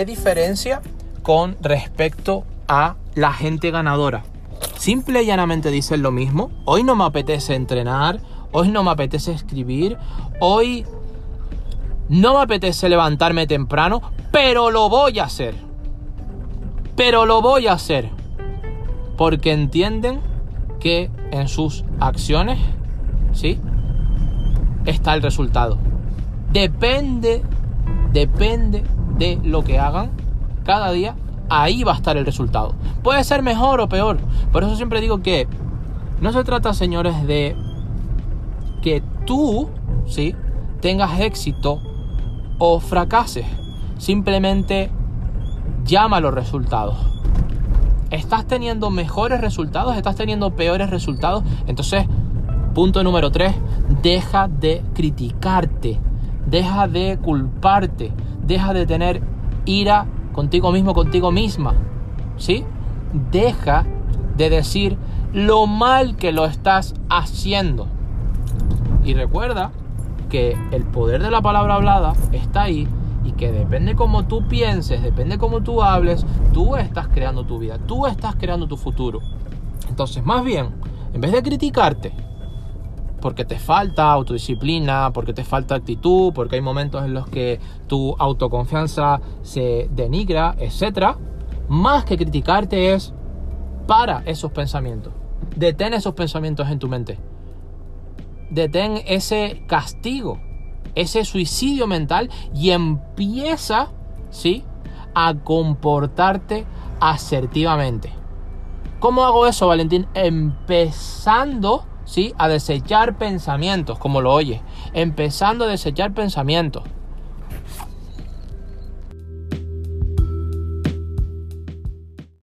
¿qué diferencia con respecto a la gente ganadora? Simple y llanamente dicen lo mismo. Hoy no me apetece entrenar, hoy no me apetece escribir, hoy no me apetece levantarme temprano, pero lo voy a hacer. Pero lo voy a hacer. Porque entienden que en sus acciones, ¿sí? Está el resultado. Depende, depende de lo que hagan cada día, ahí va a estar el resultado. Puede ser mejor o peor. Por eso siempre digo que no se trata, señores, de que tú, ¿sí? Tengas éxito o fracases. Simplemente llama los resultados. ¿Estás teniendo mejores resultados? ¿Estás teniendo peores resultados? Entonces, punto número 3, deja de criticarte, deja de culparte, deja de tener ira contigo mismo, contigo misma. ¿Sí? Deja de decir lo mal que lo estás haciendo. Y recuerda que el poder de la palabra hablada está ahí y que depende cómo tú pienses, depende cómo tú hables, tú estás creando tu vida, tú estás creando tu futuro. Entonces, más bien, en vez de criticarte, porque te falta autodisciplina, porque te falta actitud, porque hay momentos en los que tu autoconfianza se denigra, etc. Más que criticarte es para esos pensamientos. Detén esos pensamientos en tu mente. Detén ese castigo ese suicidio mental y empieza, ¿sí? A comportarte asertivamente. ¿Cómo hago eso, Valentín? Empezando, ¿sí? A desechar pensamientos, como lo oyes. Empezando a desechar pensamientos.